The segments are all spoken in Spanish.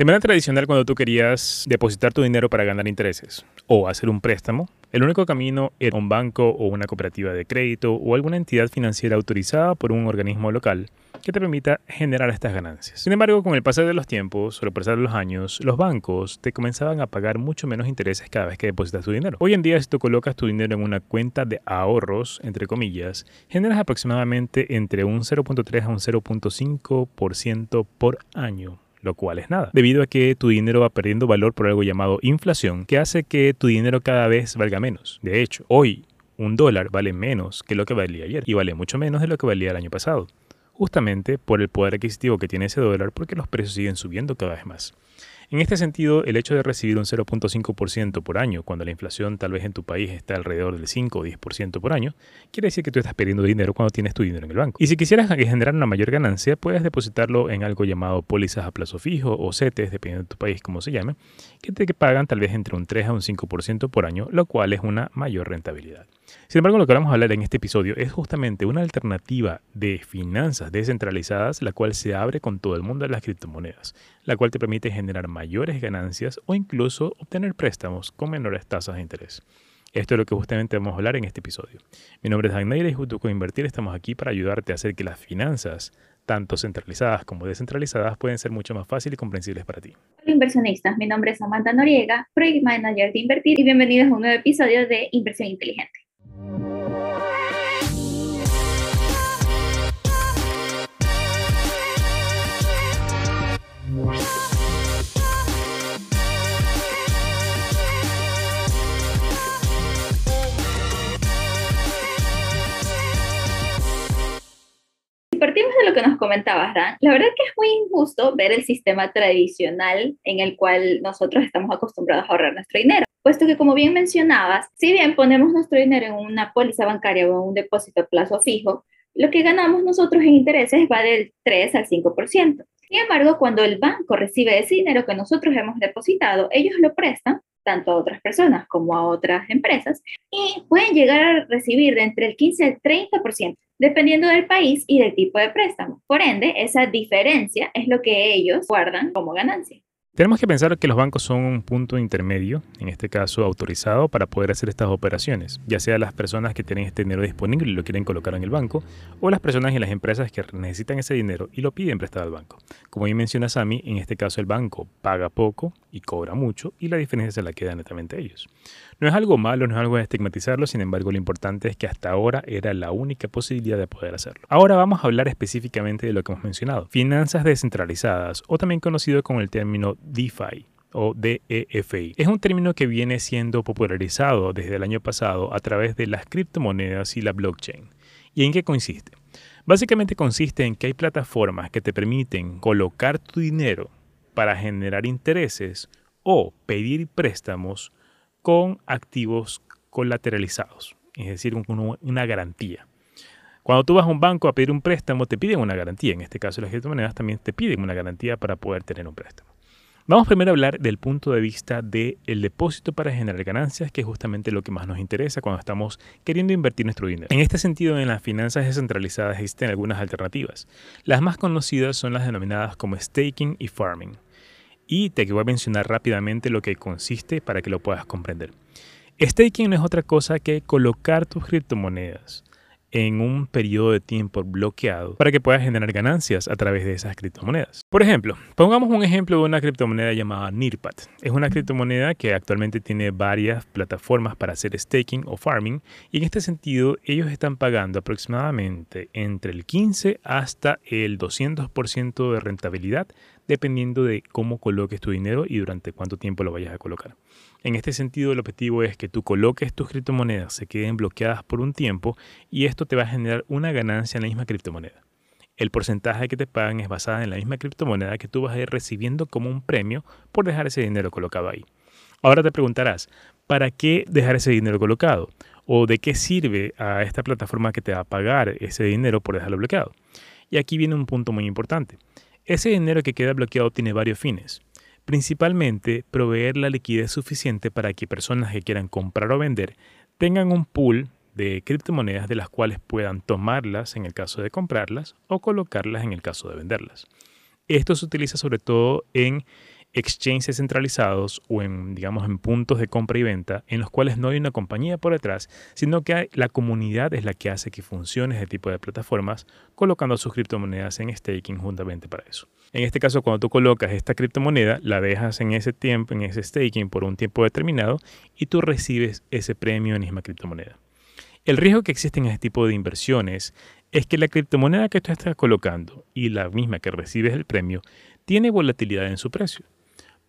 De manera tradicional, cuando tú querías depositar tu dinero para ganar intereses o hacer un préstamo, el único camino era un banco o una cooperativa de crédito o alguna entidad financiera autorizada por un organismo local que te permita generar estas ganancias. Sin embargo, con el pasar de los tiempos, o el pasar de los años, los bancos te comenzaban a pagar mucho menos intereses cada vez que depositas tu dinero. Hoy en día, si tú colocas tu dinero en una cuenta de ahorros, entre comillas, generas aproximadamente entre un 0.3 a un 0.5% por año lo cual es nada, debido a que tu dinero va perdiendo valor por algo llamado inflación, que hace que tu dinero cada vez valga menos. De hecho, hoy un dólar vale menos que lo que valía ayer y vale mucho menos de lo que valía el año pasado, justamente por el poder adquisitivo que tiene ese dólar porque los precios siguen subiendo cada vez más. En este sentido, el hecho de recibir un 0.5% por año, cuando la inflación tal vez en tu país está alrededor del 5 o 10% por año, quiere decir que tú estás perdiendo dinero cuando tienes tu dinero en el banco. Y si quisieras generar una mayor ganancia, puedes depositarlo en algo llamado pólizas a plazo fijo o CETES, dependiendo de tu país cómo se llame, que te pagan tal vez entre un 3 a un 5% por año, lo cual es una mayor rentabilidad. Sin embargo, lo que vamos a hablar en este episodio es justamente una alternativa de finanzas descentralizadas, la cual se abre con todo el mundo de las criptomonedas, la cual te permite generar mayores ganancias o incluso obtener préstamos con menores tasas de interés. Esto es lo que justamente vamos a hablar en este episodio. Mi nombre es Agnaira y junto con Invertir estamos aquí para ayudarte a hacer que las finanzas, tanto centralizadas como descentralizadas, pueden ser mucho más fáciles y comprensibles para ti. Hola inversionistas, mi nombre es Samantha Noriega, Project Manager de Invertir y bienvenidos a un nuevo episodio de Inversión Inteligente. Partimos de lo que nos comentabas, Dan, la verdad que es muy injusto ver el sistema tradicional en el cual nosotros estamos acostumbrados a ahorrar nuestro dinero, puesto que como bien mencionabas, si bien ponemos nuestro dinero en una póliza bancaria o en un depósito a plazo fijo, lo que ganamos nosotros en intereses va del 3 al 5%. Sin embargo, cuando el banco recibe ese dinero que nosotros hemos depositado, ellos lo prestan tanto a otras personas como a otras empresas y pueden llegar a recibir entre el 15 al 30% dependiendo del país y del tipo de préstamo. Por ende, esa diferencia es lo que ellos guardan como ganancia. Tenemos que pensar que los bancos son un punto intermedio, en este caso autorizado, para poder hacer estas operaciones, ya sea las personas que tienen este dinero disponible y lo quieren colocar en el banco, o las personas y las empresas que necesitan ese dinero y lo piden prestado al banco. Como bien menciona Sami, en este caso el banco paga poco y cobra mucho y la diferencia se la queda netamente ellos. No es algo malo, no es algo de estigmatizarlo, sin embargo lo importante es que hasta ahora era la única posibilidad de poder hacerlo. Ahora vamos a hablar específicamente de lo que hemos mencionado, finanzas descentralizadas o también conocido con el término DeFi o DEFI. Es un término que viene siendo popularizado desde el año pasado a través de las criptomonedas y la blockchain. ¿Y en qué consiste? Básicamente consiste en que hay plataformas que te permiten colocar tu dinero para generar intereses o pedir préstamos con activos colateralizados, es decir, una garantía. Cuando tú vas a un banco a pedir un préstamo, te piden una garantía. En este caso, las criptomonedas también te piden una garantía para poder tener un préstamo. Vamos primero a hablar del punto de vista del depósito para generar ganancias, que es justamente lo que más nos interesa cuando estamos queriendo invertir nuestro dinero. En este sentido, en las finanzas descentralizadas existen algunas alternativas. Las más conocidas son las denominadas como staking y farming y te voy a mencionar rápidamente lo que consiste para que lo puedas comprender. Staking no es otra cosa que colocar tus criptomonedas en un periodo de tiempo bloqueado para que puedas generar ganancias a través de esas criptomonedas. Por ejemplo, pongamos un ejemplo de una criptomoneda llamada NIRPAT. Es una criptomoneda que actualmente tiene varias plataformas para hacer staking o farming y en este sentido ellos están pagando aproximadamente entre el 15 hasta el 200% de rentabilidad dependiendo de cómo coloques tu dinero y durante cuánto tiempo lo vayas a colocar. En este sentido, el objetivo es que tú coloques tus criptomonedas, se queden bloqueadas por un tiempo y esto te va a generar una ganancia en la misma criptomoneda. El porcentaje que te pagan es basado en la misma criptomoneda que tú vas a ir recibiendo como un premio por dejar ese dinero colocado ahí. Ahora te preguntarás, ¿para qué dejar ese dinero colocado? ¿O de qué sirve a esta plataforma que te va a pagar ese dinero por dejarlo bloqueado? Y aquí viene un punto muy importante. Ese dinero que queda bloqueado tiene varios fines. Principalmente, proveer la liquidez suficiente para que personas que quieran comprar o vender tengan un pool de criptomonedas de las cuales puedan tomarlas en el caso de comprarlas o colocarlas en el caso de venderlas. Esto se utiliza sobre todo en exchanges centralizados o en, digamos, en puntos de compra y venta en los cuales no hay una compañía por detrás, sino que la comunidad es la que hace que funcione este tipo de plataformas colocando sus criptomonedas en staking juntamente para eso. En este caso, cuando tú colocas esta criptomoneda, la dejas en ese tiempo, en ese staking por un tiempo determinado y tú recibes ese premio en misma criptomoneda. El riesgo que existe en este tipo de inversiones es que la criptomoneda que tú estás colocando y la misma que recibes el premio tiene volatilidad en su precio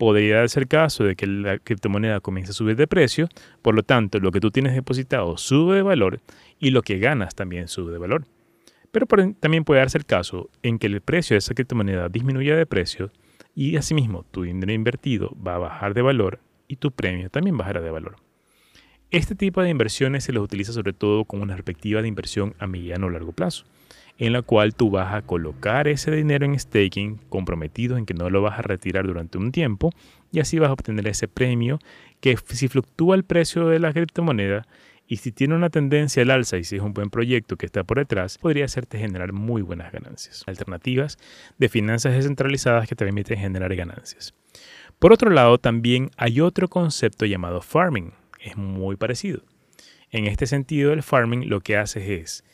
podría darse el caso de que la criptomoneda comience a subir de precio, por lo tanto lo que tú tienes depositado sube de valor y lo que ganas también sube de valor. Pero también puede darse el caso en que el precio de esa criptomoneda disminuya de precio y asimismo tu dinero invertido va a bajar de valor y tu premio también bajará de valor. Este tipo de inversiones se los utiliza sobre todo con una perspectiva de inversión a mediano o largo plazo en la cual tú vas a colocar ese dinero en staking comprometido en que no lo vas a retirar durante un tiempo y así vas a obtener ese premio que si fluctúa el precio de la criptomoneda y si tiene una tendencia al alza y si es un buen proyecto que está por detrás, podría hacerte generar muy buenas ganancias. Alternativas de finanzas descentralizadas que te permiten generar ganancias. Por otro lado, también hay otro concepto llamado farming. Es muy parecido. En este sentido, el farming lo que hace es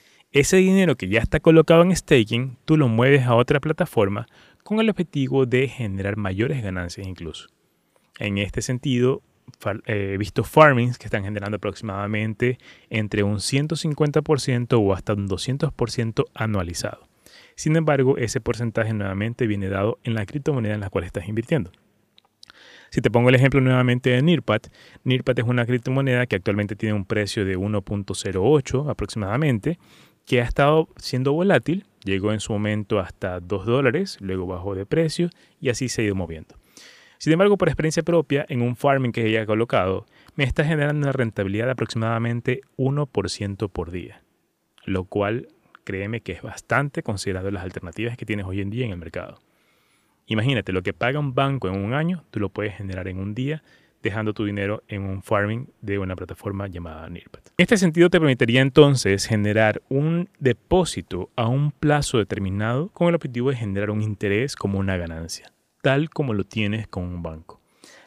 ese dinero que ya está colocado en staking, tú lo mueves a otra plataforma con el objetivo de generar mayores ganancias incluso. En este sentido, eh, he visto farmings que están generando aproximadamente entre un 150% o hasta un 200% anualizado. Sin embargo, ese porcentaje nuevamente viene dado en la criptomoneda en la cual estás invirtiendo. Si te pongo el ejemplo nuevamente de NIRPAT, NIRPAT es una criptomoneda que actualmente tiene un precio de 1.08 aproximadamente que ha estado siendo volátil, llegó en su momento hasta 2 dólares, luego bajó de precio y así se ha ido moviendo. Sin embargo, por experiencia propia, en un farming que haya colocado, me está generando una rentabilidad de aproximadamente 1% por día, lo cual créeme que es bastante considerado las alternativas que tienes hoy en día en el mercado. Imagínate, lo que paga un banco en un año, tú lo puedes generar en un día dejando tu dinero en un farming de una plataforma llamada Nearpad. Este sentido te permitiría entonces generar un depósito a un plazo determinado con el objetivo de generar un interés como una ganancia, tal como lo tienes con un banco.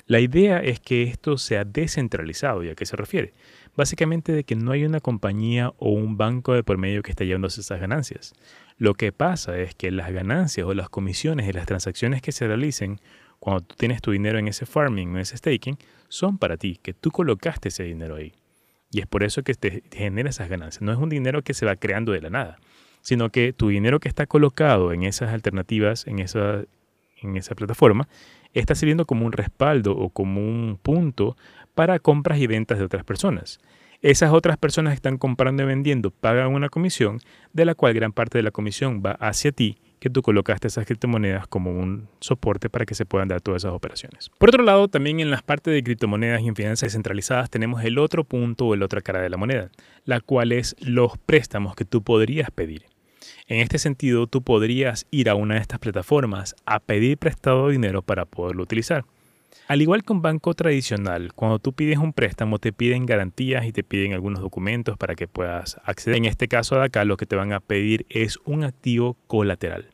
La idea es que esto sea descentralizado. ¿Y a qué se refiere? Básicamente de que no hay una compañía o un banco de por medio que esté llevándose esas ganancias. Lo que pasa es que las ganancias o las comisiones y las transacciones que se realicen cuando tú tienes tu dinero en ese farming, en ese staking, son para ti, que tú colocaste ese dinero ahí. Y es por eso que te genera esas ganancias. No es un dinero que se va creando de la nada, sino que tu dinero que está colocado en esas alternativas, en esa, en esa plataforma, está sirviendo como un respaldo o como un punto para compras y ventas de otras personas. Esas otras personas que están comprando y vendiendo pagan una comisión, de la cual gran parte de la comisión va hacia ti que tú colocaste esas criptomonedas como un soporte para que se puedan dar todas esas operaciones. Por otro lado, también en las partes de criptomonedas y en finanzas descentralizadas tenemos el otro punto o el otra cara de la moneda, la cual es los préstamos que tú podrías pedir. En este sentido, tú podrías ir a una de estas plataformas a pedir prestado dinero para poderlo utilizar. Al igual que un banco tradicional, cuando tú pides un préstamo te piden garantías y te piden algunos documentos para que puedas acceder. En este caso de acá lo que te van a pedir es un activo colateral,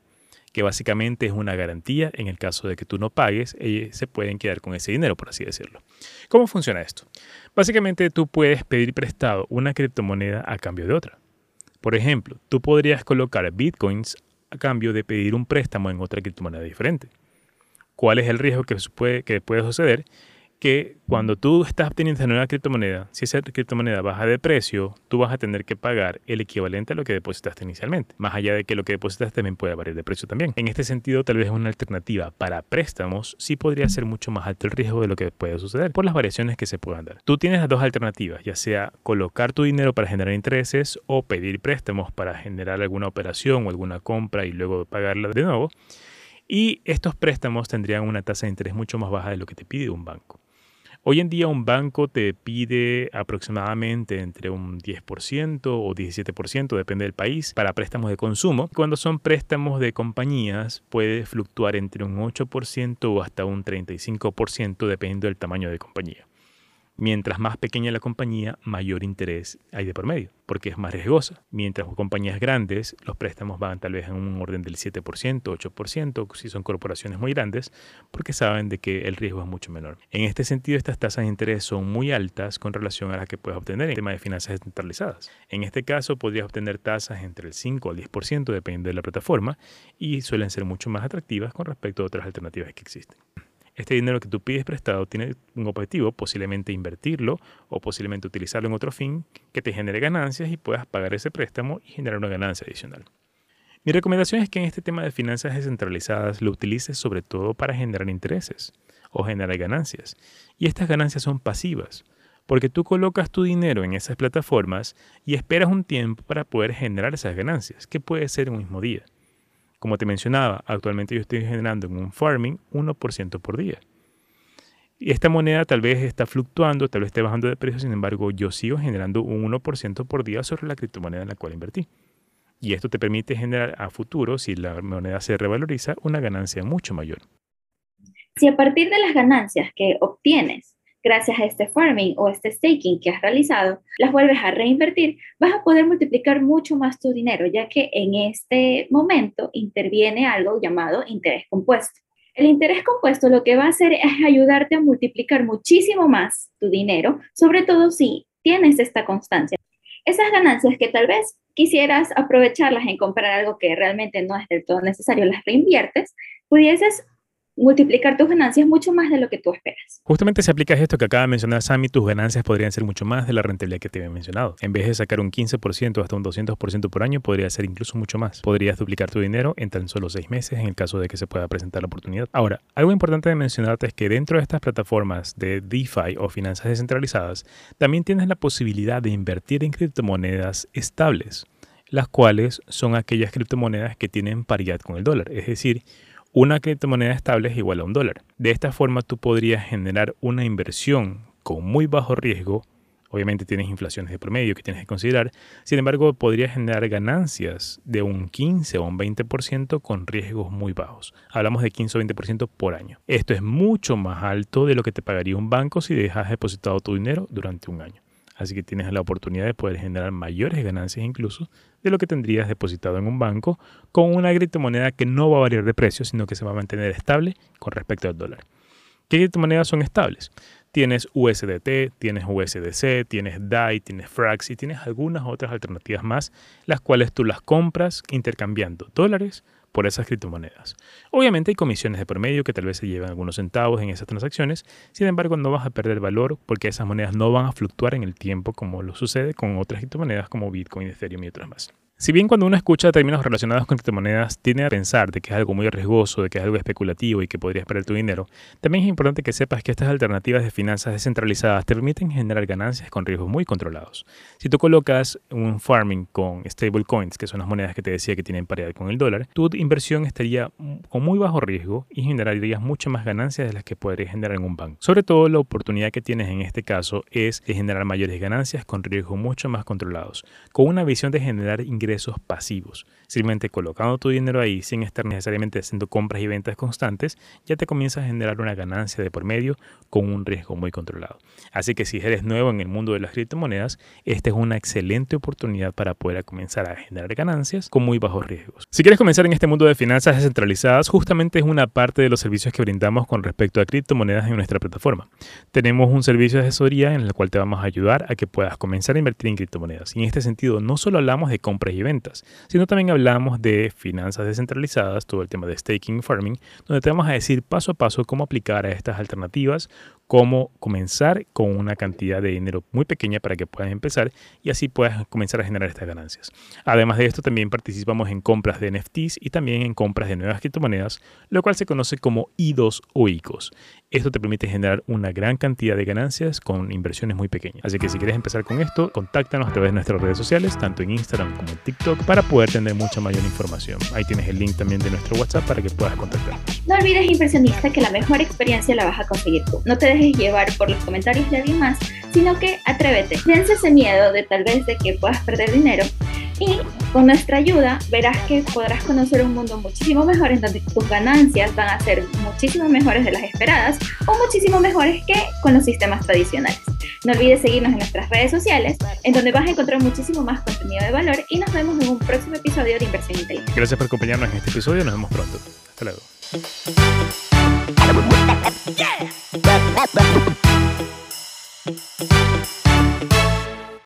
que básicamente es una garantía en el caso de que tú no pagues, ellos se pueden quedar con ese dinero, por así decirlo. ¿Cómo funciona esto? Básicamente tú puedes pedir prestado una criptomoneda a cambio de otra. Por ejemplo, tú podrías colocar bitcoins a cambio de pedir un préstamo en otra criptomoneda diferente cuál es el riesgo que puede, que puede suceder, que cuando tú estás obteniendo una criptomoneda, si esa criptomoneda baja de precio, tú vas a tener que pagar el equivalente a lo que depositaste inicialmente, más allá de que lo que depositaste también puede variar de precio también. En este sentido, tal vez una alternativa para préstamos sí podría ser mucho más alto el riesgo de lo que puede suceder por las variaciones que se puedan dar. Tú tienes las dos alternativas, ya sea colocar tu dinero para generar intereses o pedir préstamos para generar alguna operación o alguna compra y luego pagarla de nuevo. Y estos préstamos tendrían una tasa de interés mucho más baja de lo que te pide un banco. Hoy en día un banco te pide aproximadamente entre un 10% o 17%, depende del país, para préstamos de consumo. Cuando son préstamos de compañías puede fluctuar entre un 8% o hasta un 35% dependiendo del tamaño de compañía. Mientras más pequeña la compañía, mayor interés hay de por medio, porque es más riesgosa. Mientras compañías grandes, los préstamos van tal vez en un orden del 7%, 8%, si son corporaciones muy grandes, porque saben de que el riesgo es mucho menor. En este sentido, estas tasas de interés son muy altas con relación a las que puedes obtener en el tema de finanzas descentralizadas. En este caso, podrías obtener tasas entre el 5 al 10%, depende de la plataforma, y suelen ser mucho más atractivas con respecto a otras alternativas que existen este dinero que tú pides prestado tiene un objetivo, posiblemente invertirlo o posiblemente utilizarlo en otro fin que te genere ganancias y puedas pagar ese préstamo y generar una ganancia adicional. Mi recomendación es que en este tema de finanzas descentralizadas lo utilices sobre todo para generar intereses o generar ganancias. Y estas ganancias son pasivas, porque tú colocas tu dinero en esas plataformas y esperas un tiempo para poder generar esas ganancias, que puede ser un mismo día. Como te mencionaba, actualmente yo estoy generando en un farming 1% por día. Y esta moneda tal vez está fluctuando, tal vez esté bajando de precio, sin embargo yo sigo generando un 1% por día sobre la criptomoneda en la cual invertí. Y esto te permite generar a futuro, si la moneda se revaloriza, una ganancia mucho mayor. Si a partir de las ganancias que obtienes gracias a este farming o este staking que has realizado, las vuelves a reinvertir, vas a poder multiplicar mucho más tu dinero, ya que en este momento interviene algo llamado interés compuesto. El interés compuesto lo que va a hacer es ayudarte a multiplicar muchísimo más tu dinero, sobre todo si tienes esta constancia. Esas ganancias que tal vez quisieras aprovecharlas en comprar algo que realmente no es del todo necesario, las reinviertes, pudieses multiplicar tus ganancias mucho más de lo que tú esperas. Justamente si aplicas esto que acaba de mencionar Sammy, tus ganancias podrían ser mucho más de la rentabilidad que te había mencionado. En vez de sacar un 15% hasta un 200% por año, podría ser incluso mucho más. Podrías duplicar tu dinero en tan solo seis meses en el caso de que se pueda presentar la oportunidad. Ahora, algo importante de mencionarte es que dentro de estas plataformas de DeFi o finanzas descentralizadas, también tienes la posibilidad de invertir en criptomonedas estables las cuales son aquellas criptomonedas que tienen paridad con el dólar, es decir, una criptomoneda estable es igual a un dólar. De esta forma tú podrías generar una inversión con muy bajo riesgo. Obviamente tienes inflaciones de promedio que tienes que considerar. Sin embargo, podrías generar ganancias de un 15 o un 20% con riesgos muy bajos. Hablamos de 15 o 20% por año. Esto es mucho más alto de lo que te pagaría un banco si dejas depositado tu dinero durante un año. Así que tienes la oportunidad de poder generar mayores ganancias incluso de lo que tendrías depositado en un banco con una criptomoneda que no va a variar de precio, sino que se va a mantener estable con respecto al dólar. ¿Qué criptomonedas son estables? Tienes USDT, tienes USDC, tienes DAI, tienes Frax y tienes algunas otras alternativas más, las cuales tú las compras intercambiando dólares por esas criptomonedas. Obviamente hay comisiones de promedio que tal vez se llevan algunos centavos en esas transacciones, sin embargo no vas a perder valor porque esas monedas no van a fluctuar en el tiempo como lo sucede con otras criptomonedas como Bitcoin, Ethereum y otras más. Si bien cuando uno escucha términos relacionados con criptomonedas tiene a pensar de que es algo muy riesgoso, de que es algo especulativo y que podrías perder tu dinero, también es importante que sepas que estas alternativas de finanzas descentralizadas te permiten generar ganancias con riesgos muy controlados. Si tú colocas un farming con stablecoins, que son las monedas que te decía que tienen paridad con el dólar, tu inversión estaría con muy bajo riesgo y generarías mucho más ganancias de las que podrías generar en un banco. Sobre todo la oportunidad que tienes en este caso es generar mayores ganancias con riesgos mucho más controlados, con una visión de generar ingresos ingresos pasivos. Simplemente colocando tu dinero ahí sin estar necesariamente haciendo compras y ventas constantes, ya te comienzas a generar una ganancia de por medio con un riesgo muy controlado. Así que si eres nuevo en el mundo de las criptomonedas, esta es una excelente oportunidad para poder comenzar a generar ganancias con muy bajos riesgos. Si quieres comenzar en este mundo de finanzas descentralizadas, justamente es una parte de los servicios que brindamos con respecto a criptomonedas en nuestra plataforma. Tenemos un servicio de asesoría en el cual te vamos a ayudar a que puedas comenzar a invertir en criptomonedas. Y en este sentido, no solo hablamos de compras y ventas, sino también hablamos de finanzas descentralizadas, todo el tema de staking farming, donde te vamos a decir paso a paso cómo aplicar a estas alternativas, cómo comenzar con una cantidad de dinero muy pequeña para que puedas empezar y así puedas comenzar a generar estas ganancias. Además de esto, también participamos en compras de NFTs y también en compras de nuevas criptomonedas, lo cual se conoce como IDOs o ICOs. Esto te permite generar una gran cantidad de ganancias con inversiones muy pequeñas. Así que si quieres empezar con esto, contáctanos a través de nuestras redes sociales, tanto en Instagram como en TikTok, para poder tener mucha mayor información. Ahí tienes el link también de nuestro WhatsApp para que puedas contactarnos. No olvides, inversionista, que la mejor experiencia la vas a conseguir tú. No te dejes llevar por los comentarios de alguien más, sino que atrévete. Vence ese miedo de tal vez de que puedas perder dinero y con nuestra ayuda verás que podrás conocer un mundo muchísimo mejor en donde tus ganancias van a ser muchísimo mejores de las esperadas o muchísimo mejores que con los sistemas tradicionales. No olvides seguirnos en nuestras redes sociales, en donde vas a encontrar muchísimo más contenido de valor y nos vemos en un próximo episodio de Inversión Inteligente. Gracias por acompañarnos en este episodio, nos vemos pronto. Hasta luego. Back.